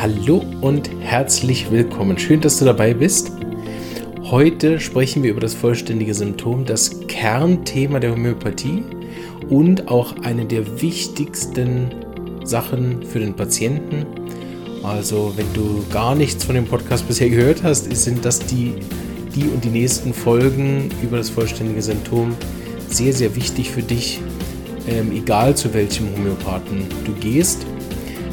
Hallo und herzlich willkommen. Schön, dass du dabei bist. Heute sprechen wir über das vollständige Symptom, das Kernthema der Homöopathie und auch eine der wichtigsten Sachen für den Patienten. Also, wenn du gar nichts von dem Podcast bisher gehört hast, sind das die, die und die nächsten Folgen über das vollständige Symptom sehr, sehr wichtig für dich, ähm, egal zu welchem Homöopathen du gehst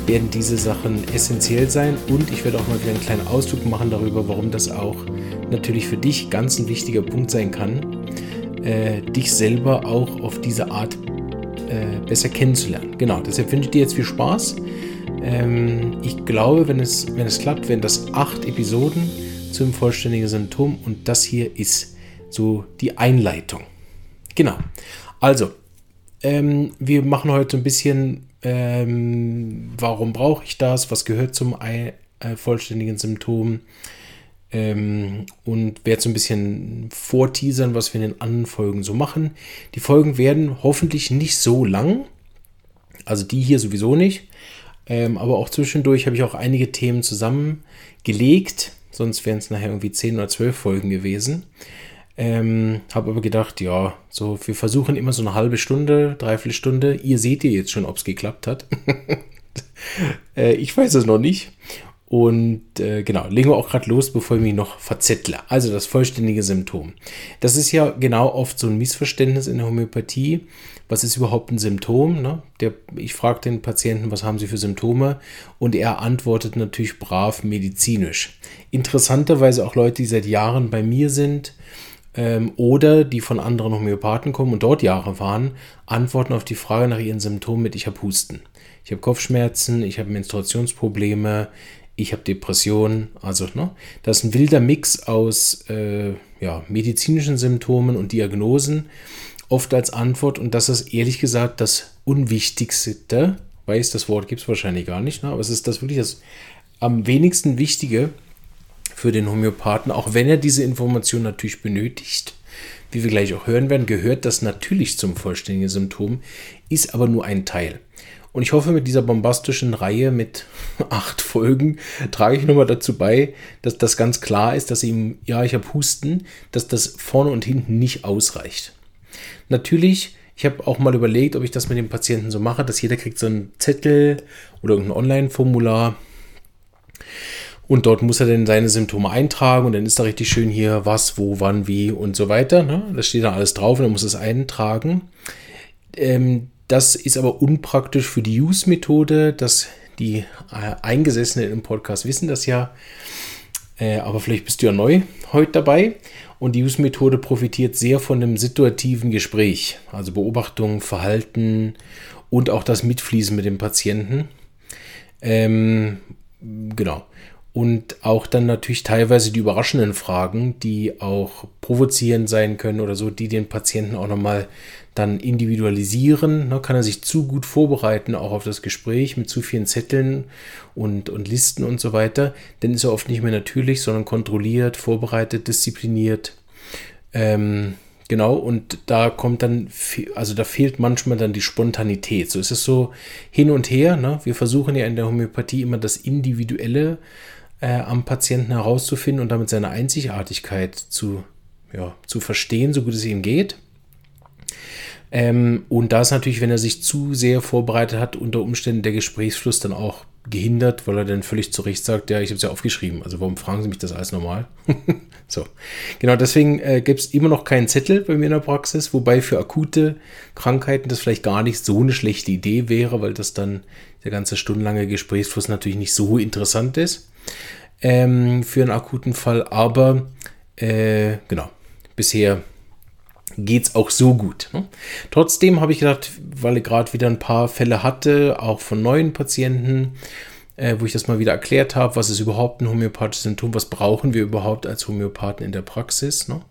werden diese Sachen essentiell sein und ich werde auch mal wieder einen kleinen Ausdruck machen darüber, warum das auch natürlich für dich ganz ein wichtiger Punkt sein kann, äh, dich selber auch auf diese Art äh, besser kennenzulernen. Genau, deshalb wünsche ich dir jetzt viel Spaß. Ähm, ich glaube, wenn es, wenn es klappt, werden das acht Episoden zum vollständigen Symptom und das hier ist so die Einleitung. Genau. Also, ähm, wir machen heute ein bisschen ähm, warum brauche ich das, was gehört zum äh, vollständigen Symptom? Ähm, und werde so ein bisschen vorteasern, was wir in den anderen Folgen so machen. Die Folgen werden hoffentlich nicht so lang, also die hier sowieso nicht, ähm, aber auch zwischendurch habe ich auch einige Themen zusammengelegt, sonst wären es nachher irgendwie 10 oder 12 Folgen gewesen. Ähm, habe aber gedacht, ja, so, wir versuchen immer so eine halbe Stunde, dreiviertel Stunde. Ihr seht ihr jetzt schon, ob es geklappt hat. äh, ich weiß es noch nicht. Und äh, genau, legen wir auch gerade los, bevor ich mich noch verzettle. Also das vollständige Symptom. Das ist ja genau oft so ein Missverständnis in der Homöopathie. Was ist überhaupt ein Symptom? Ne? Der, ich frage den Patienten, was haben sie für Symptome? Und er antwortet natürlich brav medizinisch. Interessanterweise auch Leute, die seit Jahren bei mir sind, ähm, oder die von anderen Homöopathen kommen und dort Jahre waren, antworten auf die Frage nach ihren Symptomen mit ich habe Husten. Ich habe Kopfschmerzen, ich habe Menstruationsprobleme, ich habe Depressionen. Also, ne, das ist ein wilder Mix aus äh, ja, medizinischen Symptomen und Diagnosen, oft als Antwort. Und das ist ehrlich gesagt das Unwichtigste. Weiß, das Wort gibt es wahrscheinlich gar nicht, ne? aber es ist das wirklich das am wenigsten Wichtige, für den Homöopathen, auch wenn er diese Information natürlich benötigt. Wie wir gleich auch hören werden, gehört das natürlich zum vollständigen Symptom, ist aber nur ein Teil. Und ich hoffe, mit dieser bombastischen Reihe mit acht Folgen trage ich nochmal dazu bei, dass das ganz klar ist, dass ihm, ja, ich habe Husten, dass das vorne und hinten nicht ausreicht. Natürlich, ich habe auch mal überlegt, ob ich das mit dem Patienten so mache, dass jeder kriegt so einen Zettel oder irgendein Online-Formular und dort muss er dann seine Symptome eintragen und dann ist da richtig schön hier, was, wo, wann, wie und so weiter. Ne? Das steht da alles drauf und er muss es eintragen. Ähm, das ist aber unpraktisch für die Use-Methode. dass Die äh, Eingesessenen im Podcast wissen das ja. Äh, aber vielleicht bist du ja neu heute dabei. Und die Use-Methode profitiert sehr von dem situativen Gespräch. Also Beobachtung, Verhalten und auch das Mitfließen mit dem Patienten. Ähm, genau und auch dann natürlich teilweise die überraschenden Fragen, die auch provozierend sein können oder so, die den Patienten auch nochmal dann individualisieren. Ne, kann er sich zu gut vorbereiten, auch auf das Gespräch mit zu vielen Zetteln und, und Listen und so weiter, dann ist er oft nicht mehr natürlich, sondern kontrolliert, vorbereitet, diszipliniert. Ähm, genau, und da kommt dann, also da fehlt manchmal dann die Spontanität. So ist es so hin und her. Ne? Wir versuchen ja in der Homöopathie immer das Individuelle äh, am Patienten herauszufinden und damit seine Einzigartigkeit zu, ja, zu verstehen, so gut es ihm geht. Ähm, und da ist natürlich, wenn er sich zu sehr vorbereitet hat, unter Umständen der Gesprächsfluss dann auch gehindert, weil er dann völlig zu Recht sagt, ja, ich habe es ja aufgeschrieben, also warum fragen Sie mich das alles normal? so, genau, deswegen äh, gibt es immer noch keinen Zettel bei mir in der Praxis, wobei für akute Krankheiten das vielleicht gar nicht so eine schlechte Idee wäre, weil das dann der ganze stundenlange Gesprächsfluss natürlich nicht so interessant ist ähm, für einen akuten Fall. Aber äh, genau, bisher geht es auch so gut. Ne? Trotzdem habe ich gedacht, weil ich gerade wieder ein paar Fälle hatte, auch von neuen Patienten, äh, wo ich das mal wieder erklärt habe, was ist überhaupt ein homöopathisches Symptom, was brauchen wir überhaupt als Homöopathen in der Praxis. Ne?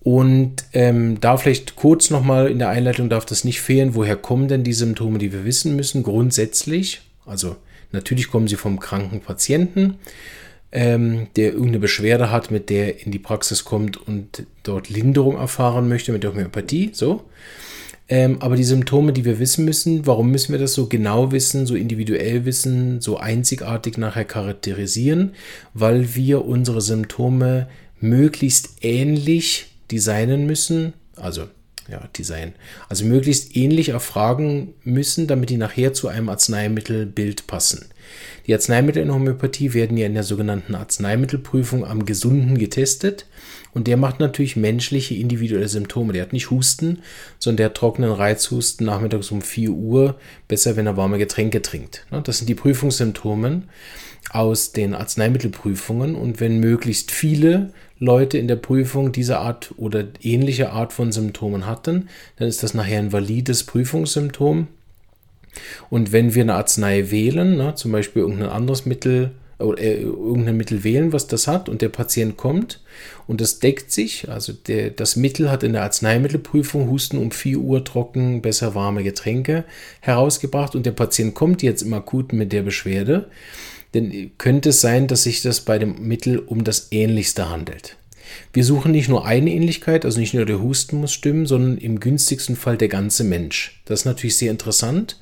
Und ähm, da vielleicht kurz nochmal in der Einleitung darf das nicht fehlen, woher kommen denn die Symptome, die wir wissen müssen, grundsätzlich. Also Natürlich kommen sie vom kranken Patienten, ähm, der irgendeine Beschwerde hat, mit der in die Praxis kommt und dort Linderung erfahren möchte mit der Homöopathie. So. Ähm, aber die Symptome, die wir wissen müssen, warum müssen wir das so genau wissen, so individuell wissen, so einzigartig nachher charakterisieren? Weil wir unsere Symptome möglichst ähnlich designen müssen, also ja, Design, also möglichst ähnlich erfragen müssen, damit die nachher zu einem Arzneimittelbild passen. Die Arzneimittel in Homöopathie werden ja in der sogenannten Arzneimittelprüfung am Gesunden getestet und der macht natürlich menschliche individuelle Symptome. Der hat nicht Husten, sondern der hat trockenen Reizhusten nachmittags um 4 Uhr, besser wenn er warme Getränke trinkt. Das sind die Prüfungssymptome aus den Arzneimittelprüfungen und wenn möglichst viele Leute in der Prüfung diese Art oder ähnliche Art von Symptomen hatten, dann ist das nachher ein valides Prüfungssymptom. Und wenn wir eine Arznei wählen, ne, zum Beispiel irgendein anderes Mittel oder äh, irgendein Mittel wählen, was das hat, und der Patient kommt und das deckt sich, also der, das Mittel hat in der Arzneimittelprüfung Husten um 4 Uhr trocken, besser warme Getränke herausgebracht und der Patient kommt jetzt im Akuten mit der Beschwerde, denn könnte es sein, dass sich das bei dem Mittel um das Ähnlichste handelt. Wir suchen nicht nur eine Ähnlichkeit, also nicht nur der Husten muss stimmen, sondern im günstigsten Fall der ganze Mensch. Das ist natürlich sehr interessant,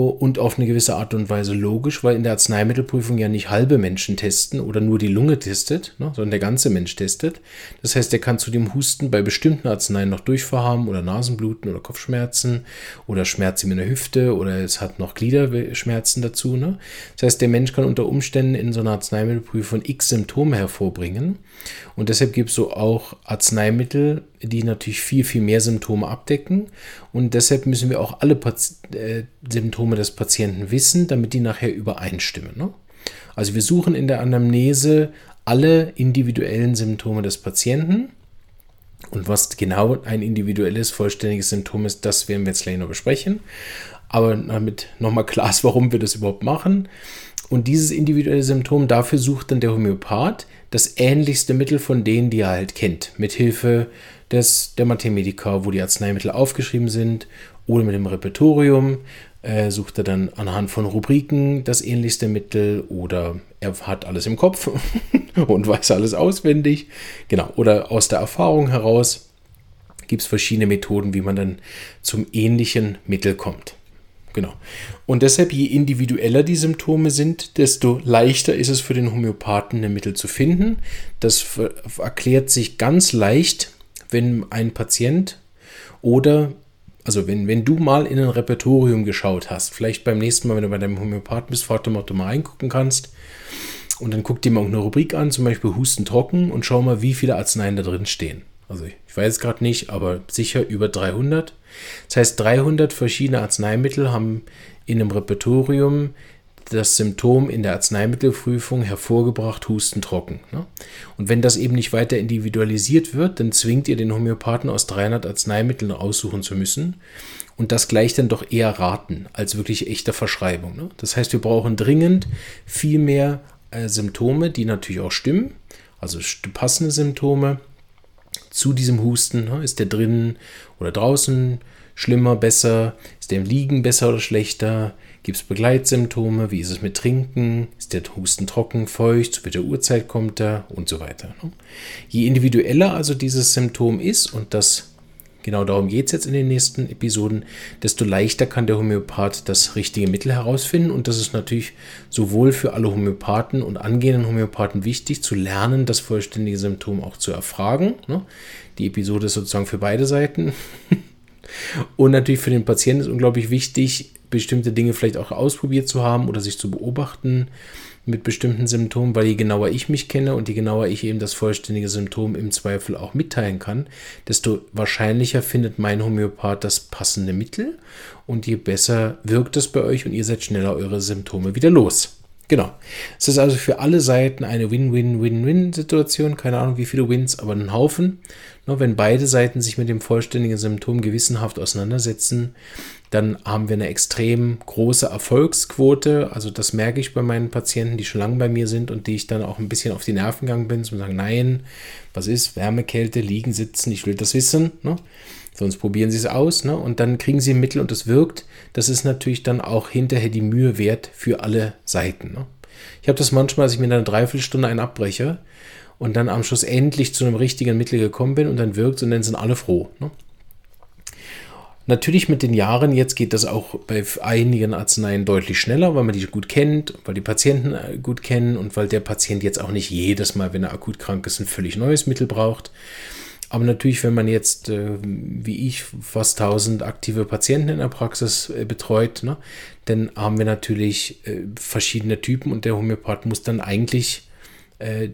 und auf eine gewisse Art und Weise logisch, weil in der Arzneimittelprüfung ja nicht halbe Menschen testen oder nur die Lunge testet, ne, sondern der ganze Mensch testet. Das heißt, der kann zu dem Husten bei bestimmten Arzneien noch Durchfall haben oder Nasenbluten oder Kopfschmerzen oder Schmerzen in der Hüfte oder es hat noch Gliederschmerzen dazu. Ne? Das heißt, der Mensch kann unter Umständen in so einer Arzneimittelprüfung x Symptome hervorbringen. Und deshalb gibt es so auch Arzneimittel, die natürlich viel, viel mehr Symptome abdecken. Und deshalb müssen wir auch alle Pati äh, Symptome des Patienten wissen, damit die nachher übereinstimmen. Ne? Also wir suchen in der Anamnese alle individuellen Symptome des Patienten. Und was genau ein individuelles, vollständiges Symptom ist, das werden wir jetzt gleich noch besprechen. Aber damit nochmal klar ist, warum wir das überhaupt machen. Und dieses individuelle Symptom, dafür sucht dann der Homöopath das ähnlichste Mittel von denen, die er halt kennt. Mithilfe des, der Mathemedica, wo die Arzneimittel aufgeschrieben sind, oder mit dem Repertorium. Äh, sucht er dann anhand von Rubriken das ähnlichste Mittel oder er hat alles im Kopf und weiß alles auswendig. Genau, oder aus der Erfahrung heraus gibt es verschiedene Methoden, wie man dann zum ähnlichen Mittel kommt. Genau. Und deshalb, je individueller die Symptome sind, desto leichter ist es für den Homöopathen, ein Mittel zu finden. Das erklärt sich ganz leicht, wenn ein Patient oder, also wenn, wenn du mal in ein Repertorium geschaut hast, vielleicht beim nächsten Mal, wenn du bei deinem Homöopathen bist, warte mal, ob du mal reingucken kannst. Und dann guck dir mal eine Rubrik an, zum Beispiel Husten trocken und schau mal, wie viele Arzneien da drin stehen. Also ich weiß es gerade nicht, aber sicher über 300. Das heißt, 300 verschiedene Arzneimittel haben in einem Repertorium das Symptom in der Arzneimittelprüfung hervorgebracht, Husten trocken. Ne? Und wenn das eben nicht weiter individualisiert wird, dann zwingt ihr den Homöopathen aus 300 Arzneimitteln aussuchen zu müssen. Und das gleicht dann doch eher raten als wirklich echte Verschreibung. Ne? Das heißt, wir brauchen dringend viel mehr äh, Symptome, die natürlich auch stimmen, also passende Symptome zu diesem Husten. Ne? Ist der drinnen oder draußen schlimmer, besser? Ist der Liegen besser oder schlechter? Gibt es Begleitsymptome? Wie ist es mit Trinken? Ist der Husten trocken, feucht? Zu welcher Uhrzeit kommt er? Und so weiter. Ne? Je individueller also dieses Symptom ist, und das genau darum geht es jetzt in den nächsten Episoden, desto leichter kann der Homöopath das richtige Mittel herausfinden. Und das ist natürlich sowohl für alle Homöopathen und angehenden Homöopathen wichtig, zu lernen, das vollständige Symptom auch zu erfragen. Ne? Die Episode ist sozusagen für beide Seiten. Und natürlich für den Patienten ist unglaublich wichtig, bestimmte Dinge vielleicht auch ausprobiert zu haben oder sich zu beobachten mit bestimmten Symptomen, weil je genauer ich mich kenne und je genauer ich eben das vollständige Symptom im Zweifel auch mitteilen kann, desto wahrscheinlicher findet mein Homöopath das passende Mittel und je besser wirkt es bei euch und ihr seid schneller eure Symptome wieder los. Genau. Es ist also für alle Seiten eine Win-Win-Win-Win-Situation. Keine Ahnung, wie viele Wins, aber ein Haufen. Nur wenn beide Seiten sich mit dem vollständigen Symptom gewissenhaft auseinandersetzen, dann haben wir eine extrem große Erfolgsquote. Also das merke ich bei meinen Patienten, die schon lange bei mir sind und die ich dann auch ein bisschen auf die Nerven gegangen bin, zu sagen, nein, was ist Wärme, Kälte, liegen, sitzen, ich will das wissen. Ne? Sonst probieren sie es aus ne? und dann kriegen sie ein Mittel und es wirkt. Das ist natürlich dann auch hinterher die Mühe wert für alle Seiten. Ne? Ich habe das manchmal, dass ich mir eine Dreiviertelstunde einen abbreche und dann am Schluss endlich zu einem richtigen Mittel gekommen bin und dann wirkt es und dann sind alle froh. Ne? Natürlich mit den Jahren jetzt geht das auch bei einigen Arzneien deutlich schneller, weil man die gut kennt, weil die Patienten äh, gut kennen und weil der Patient jetzt auch nicht jedes Mal, wenn er akut krank ist, ein völlig neues Mittel braucht. Aber natürlich, wenn man jetzt, äh, wie ich, fast 1000 aktive Patienten in der Praxis äh, betreut, ne, dann haben wir natürlich verschiedene Typen und der Homöopath muss dann eigentlich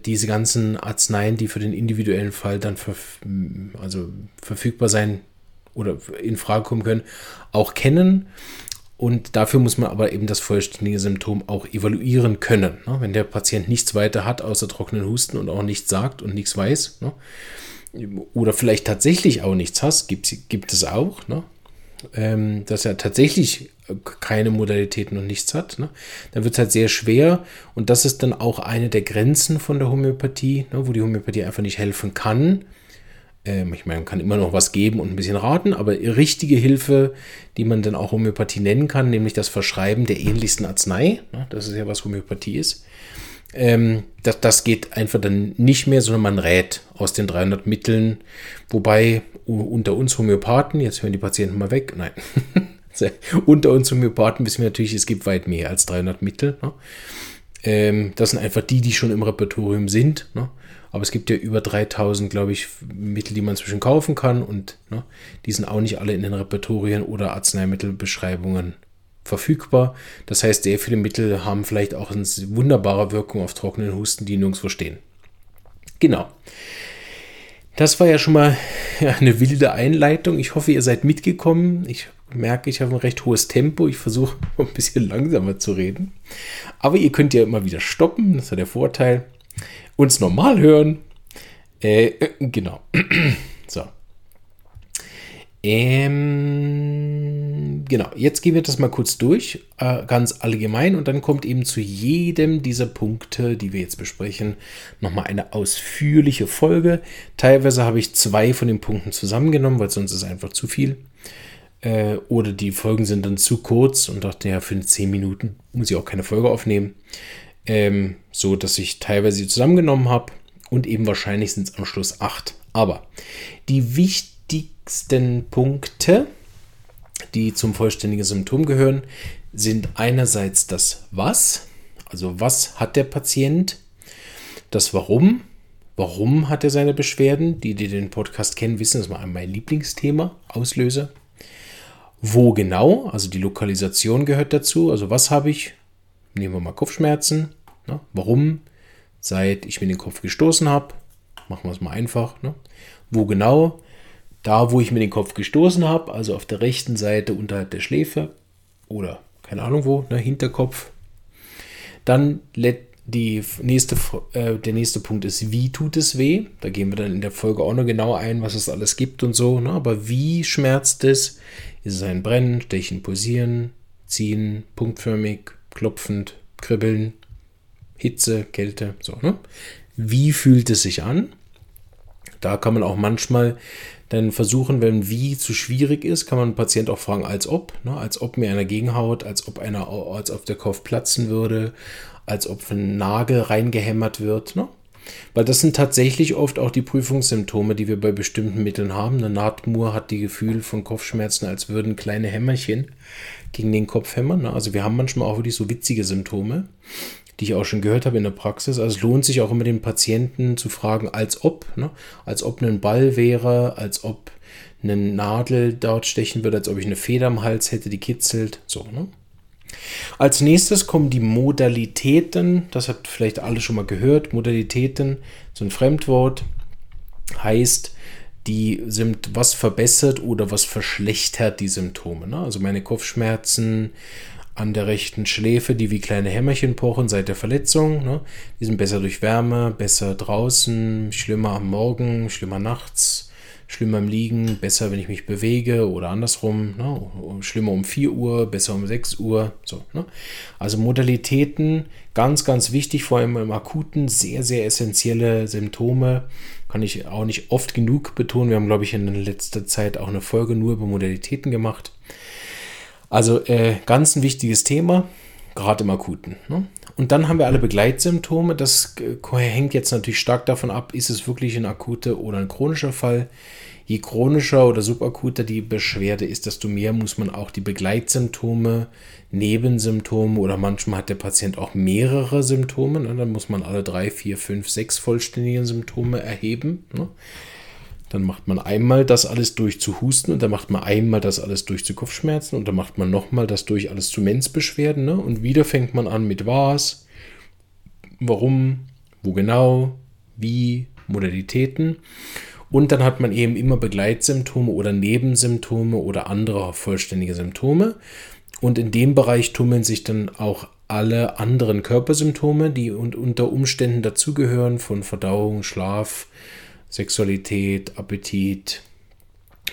diese ganzen Arzneien, die für den individuellen Fall dann verf also verfügbar sein oder in Frage kommen können, auch kennen. Und dafür muss man aber eben das vollständige Symptom auch evaluieren können. Ne? Wenn der Patient nichts weiter hat außer trockenen Husten und auch nichts sagt und nichts weiß, ne? oder vielleicht tatsächlich auch nichts hat, gibt, gibt es auch, ne? ähm, dass er tatsächlich keine Modalitäten und nichts hat, dann wird es halt sehr schwer. Und das ist dann auch eine der Grenzen von der Homöopathie, wo die Homöopathie einfach nicht helfen kann ich meine, man kann immer noch was geben und ein bisschen raten, aber richtige Hilfe, die man dann auch Homöopathie nennen kann, nämlich das Verschreiben der ähnlichsten Arznei, ne, das ist ja was Homöopathie ist, ähm, das, das geht einfach dann nicht mehr, sondern man rät aus den 300 Mitteln, wobei unter uns Homöopathen, jetzt hören die Patienten mal weg, nein, unter uns Homöopathen wissen wir natürlich, es gibt weit mehr als 300 Mittel. Ne? Ähm, das sind einfach die, die schon im Repertorium sind. Aber es gibt ja über 3000, glaube ich, Mittel, die man zwischen kaufen kann und ne, die sind auch nicht alle in den Repertorien oder Arzneimittelbeschreibungen verfügbar. Das heißt, sehr viele Mittel haben vielleicht auch eine wunderbare Wirkung auf trockenen Husten, die nirgendwo stehen. Genau. Das war ja schon mal eine wilde Einleitung. Ich hoffe, ihr seid mitgekommen. Ich merke, ich habe ein recht hohes Tempo. Ich versuche ein bisschen langsamer zu reden. Aber ihr könnt ja immer wieder stoppen. Das ist ja der Vorteil uns normal hören. Äh, äh genau. so. Ähm, genau, jetzt gehen wir das mal kurz durch, äh, ganz allgemein, und dann kommt eben zu jedem dieser Punkte, die wir jetzt besprechen, nochmal eine ausführliche Folge. Teilweise habe ich zwei von den Punkten zusammengenommen, weil sonst ist einfach zu viel. Äh, oder die Folgen sind dann zu kurz und dachte, ja, für 10 Minuten muss ich auch keine Folge aufnehmen. Ähm, so dass ich teilweise zusammengenommen habe und eben wahrscheinlich sind es am Schluss acht. Aber die wichtigsten Punkte, die zum vollständigen Symptom gehören, sind einerseits das Was, also was hat der Patient, das Warum, warum hat er seine Beschwerden, die, die den Podcast kennen, wissen, das war mein Lieblingsthema, Auslöser. Wo genau, also die Lokalisation gehört dazu, also was habe ich, nehmen wir mal Kopfschmerzen, Ne? Warum? Seit ich mir den Kopf gestoßen habe, machen wir es mal einfach. Ne? Wo genau? Da, wo ich mir den Kopf gestoßen habe, also auf der rechten Seite unterhalb der Schläfe oder keine Ahnung wo, ne, Hinterkopf. Dann die nächste, äh, der nächste Punkt ist, wie tut es weh? Da gehen wir dann in der Folge auch noch genau ein, was es alles gibt und so. Ne? Aber wie schmerzt es? Ist es ein Brennen, Stechen, Pulsieren, Ziehen, punktförmig, klopfend, kribbeln, Hitze, Kälte, so, ne? Wie fühlt es sich an? Da kann man auch manchmal dann versuchen, wenn wie zu schwierig ist, kann man einen Patient auch fragen, als ob, ne? als ob mir einer gegenhaut, als ob einer, als ob der Kopf platzen würde, als ob ein Nagel reingehämmert wird, ne? Weil das sind tatsächlich oft auch die Prüfungssymptome, die wir bei bestimmten Mitteln haben. Eine Nahtmur hat die Gefühl von Kopfschmerzen, als würden kleine Hämmerchen gegen den Kopf hämmern. Ne? Also wir haben manchmal auch wirklich so witzige Symptome die ich auch schon gehört habe in der Praxis. Also es lohnt sich auch immer den Patienten zu fragen, als ob, ne? als ob ein Ball wäre, als ob eine Nadel dort stechen würde, als ob ich eine Feder am Hals hätte, die kitzelt. So, ne? Als nächstes kommen die Modalitäten. Das hat vielleicht alle schon mal gehört. Modalitäten, so ein Fremdwort, heißt, die sind, was verbessert oder was verschlechtert die Symptome. Ne? Also meine Kopfschmerzen, an der rechten Schläfe, die wie kleine Hämmerchen pochen seit der Verletzung. Ne? Die sind besser durch Wärme, besser draußen, schlimmer am Morgen, schlimmer nachts, schlimmer im Liegen, besser, wenn ich mich bewege oder andersrum. Ne? Schlimmer um 4 Uhr, besser um 6 Uhr. So, ne? Also Modalitäten, ganz, ganz wichtig, vor allem im akuten, sehr, sehr essentielle Symptome. Kann ich auch nicht oft genug betonen. Wir haben, glaube ich, in letzter Zeit auch eine Folge nur über Modalitäten gemacht. Also äh, ganz ein wichtiges Thema. gerade im Akuten. Ne? Und dann haben wir alle Begleitsymptome. Das äh, hängt jetzt natürlich stark davon ab, ist es wirklich ein akuter oder ein chronischer Fall. Je chronischer oder subakuter die Beschwerde ist, desto mehr muss man auch die Begleitsymptome, Nebensymptome oder manchmal hat der Patient auch mehrere Symptome. Ne? Dann muss man alle drei, vier, fünf, sechs vollständige Symptome erheben. Ne? Dann macht man einmal das alles durch zu Husten und dann macht man einmal das alles durch zu Kopfschmerzen und dann macht man nochmal das durch alles zu Menzbeschwerden. Ne? Und wieder fängt man an mit was, warum, wo genau, wie, Modalitäten. Und dann hat man eben immer Begleitsymptome oder Nebensymptome oder andere vollständige Symptome. Und in dem Bereich tummeln sich dann auch alle anderen Körpersymptome, die unter Umständen dazugehören, von Verdauung, Schlaf, Sexualität, Appetit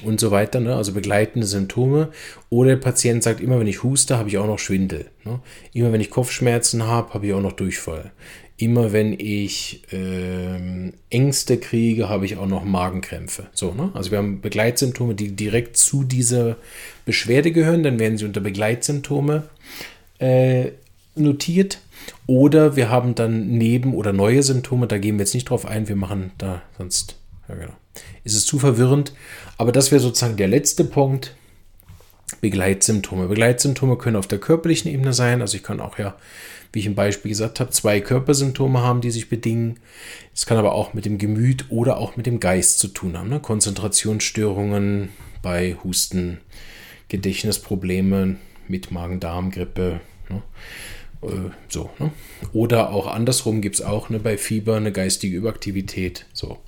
und so weiter, ne? also begleitende Symptome. Oder der Patient sagt, immer wenn ich huste, habe ich auch noch Schwindel. Ne? Immer wenn ich Kopfschmerzen habe, habe ich auch noch Durchfall. Immer wenn ich äh, Ängste kriege, habe ich auch noch Magenkrämpfe. So, ne? Also wir haben Begleitsymptome, die direkt zu dieser Beschwerde gehören. Dann werden sie unter Begleitsymptome äh, notiert. Oder wir haben dann Neben- oder neue Symptome, da gehen wir jetzt nicht drauf ein, wir machen da sonst, ja genau, ist es zu verwirrend. Aber das wäre sozusagen der letzte Punkt. Begleitsymptome. Begleitsymptome können auf der körperlichen Ebene sein. Also ich kann auch ja, wie ich im Beispiel gesagt habe, zwei Körpersymptome haben, die sich bedingen. Es kann aber auch mit dem Gemüt oder auch mit dem Geist zu tun haben. Ne? Konzentrationsstörungen bei Husten, Gedächtnisprobleme mit Magen-Darm-Grippe. Ne? Äh, so, ne? Oder auch andersrum gibt es auch ne, bei Fieber eine geistige Überaktivität. So.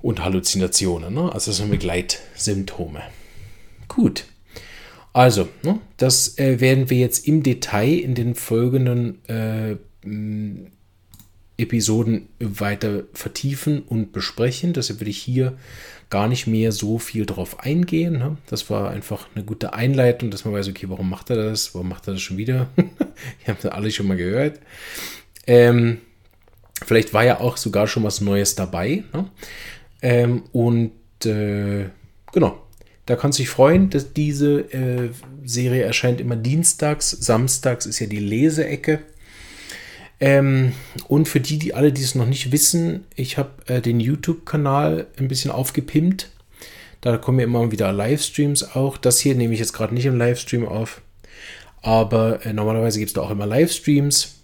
Und Halluzinationen. Ne? Also das sind Begleitsymptome. Gut. Also, ne, das äh, werden wir jetzt im Detail in den folgenden äh, Episoden weiter vertiefen und besprechen. Deshalb würde ich hier gar nicht mehr so viel drauf eingehen. Ne? Das war einfach eine gute Einleitung, dass man weiß, okay, warum macht er das? Warum macht er das schon wieder? Ihr habt das alle schon mal gehört. Ähm, vielleicht war ja auch sogar schon was Neues dabei. Ne? Ähm, und äh, genau, da kannst du dich freuen, dass diese äh, Serie erscheint immer dienstags. Samstags ist ja die Leseecke. Ähm, und für die, die alle, die es noch nicht wissen, ich habe äh, den YouTube-Kanal ein bisschen aufgepimpt. Da kommen ja immer wieder Livestreams auch. Das hier nehme ich jetzt gerade nicht im Livestream auf. Aber äh, normalerweise gibt es da auch immer Livestreams,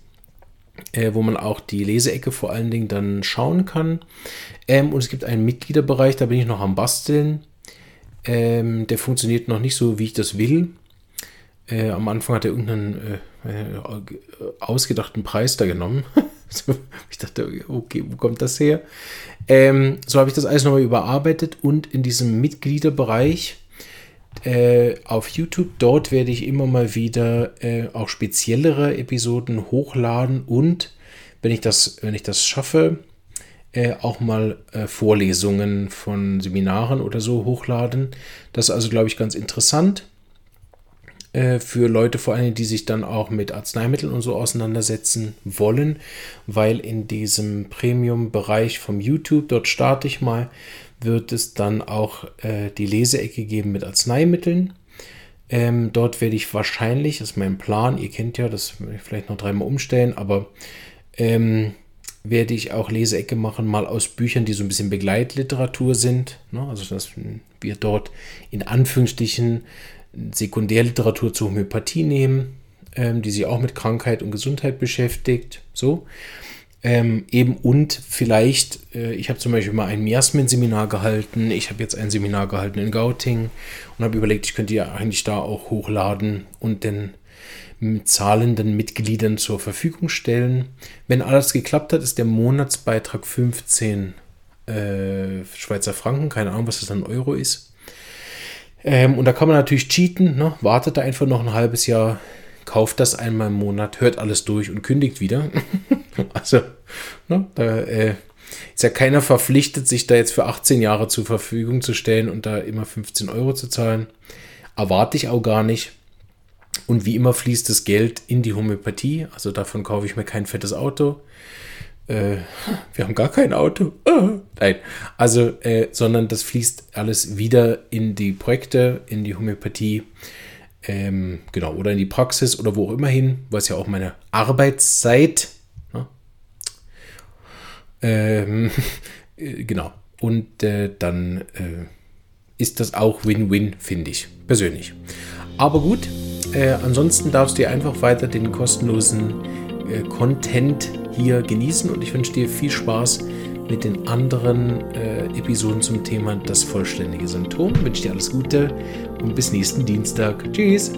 äh, wo man auch die Leseecke vor allen Dingen dann schauen kann. Ähm, und es gibt einen Mitgliederbereich, da bin ich noch am Basteln. Ähm, der funktioniert noch nicht so, wie ich das will. Äh, am Anfang hat er irgendeinen äh, äh ausgedachten Preis da genommen. ich dachte, okay, wo kommt das her? Ähm, so habe ich das alles nochmal überarbeitet und in diesem Mitgliederbereich äh, auf YouTube, dort werde ich immer mal wieder äh, auch speziellere Episoden hochladen und wenn ich das, wenn ich das schaffe, äh, auch mal äh, Vorlesungen von Seminaren oder so hochladen. Das ist also, glaube ich, ganz interessant. Äh, für Leute vor allem, die sich dann auch mit Arzneimitteln und so auseinandersetzen wollen, weil in diesem Premium-Bereich vom YouTube, dort starte ich mal, wird es dann auch äh, die Leseecke geben mit Arzneimitteln. Ähm, dort werde ich wahrscheinlich, das ist mein Plan, ihr kennt ja, das vielleicht noch dreimal umstellen, aber ähm, werde ich auch Leseecke machen, mal aus Büchern, die so ein bisschen Begleitliteratur sind. Ne? Also, dass wir dort in Anführungsstrichen Sekundärliteratur zur Homöopathie nehmen, ähm, die sich auch mit Krankheit und Gesundheit beschäftigt. So. Ähm, eben und vielleicht, äh, ich habe zum Beispiel mal ein Miasmen-Seminar gehalten, ich habe jetzt ein Seminar gehalten in Gauting und habe überlegt, ich könnte ja eigentlich da auch hochladen und den zahlenden Mitgliedern zur Verfügung stellen. Wenn alles geklappt hat, ist der Monatsbeitrag 15 äh, Schweizer Franken, keine Ahnung, was das dann Euro ist. Ähm, und da kann man natürlich cheaten, ne? wartet da einfach noch ein halbes Jahr, kauft das einmal im Monat, hört alles durch und kündigt wieder. also, ne? da äh, ist ja keiner verpflichtet, sich da jetzt für 18 Jahre zur Verfügung zu stellen und da immer 15 Euro zu zahlen. Erwarte ich auch gar nicht. Und wie immer fließt das Geld in die Homöopathie. Also davon kaufe ich mir kein fettes Auto. Äh, wir haben gar kein Auto. Ah, nein. Also, äh, sondern das fließt alles wieder in die Projekte, in die Homöopathie. Ähm, genau, oder in die Praxis oder wo auch immer hin, was ja auch meine Arbeitszeit. Ne? Ähm, äh, genau. Und äh, dann äh, ist das auch Win-Win, finde ich, persönlich. Aber gut, äh, ansonsten darfst du einfach weiter den kostenlosen äh, Content hier genießen und ich wünsche dir viel Spaß mit den anderen äh, Episoden zum Thema das vollständige Symptom. Ich wünsche dir alles Gute und bis nächsten Dienstag. Tschüss!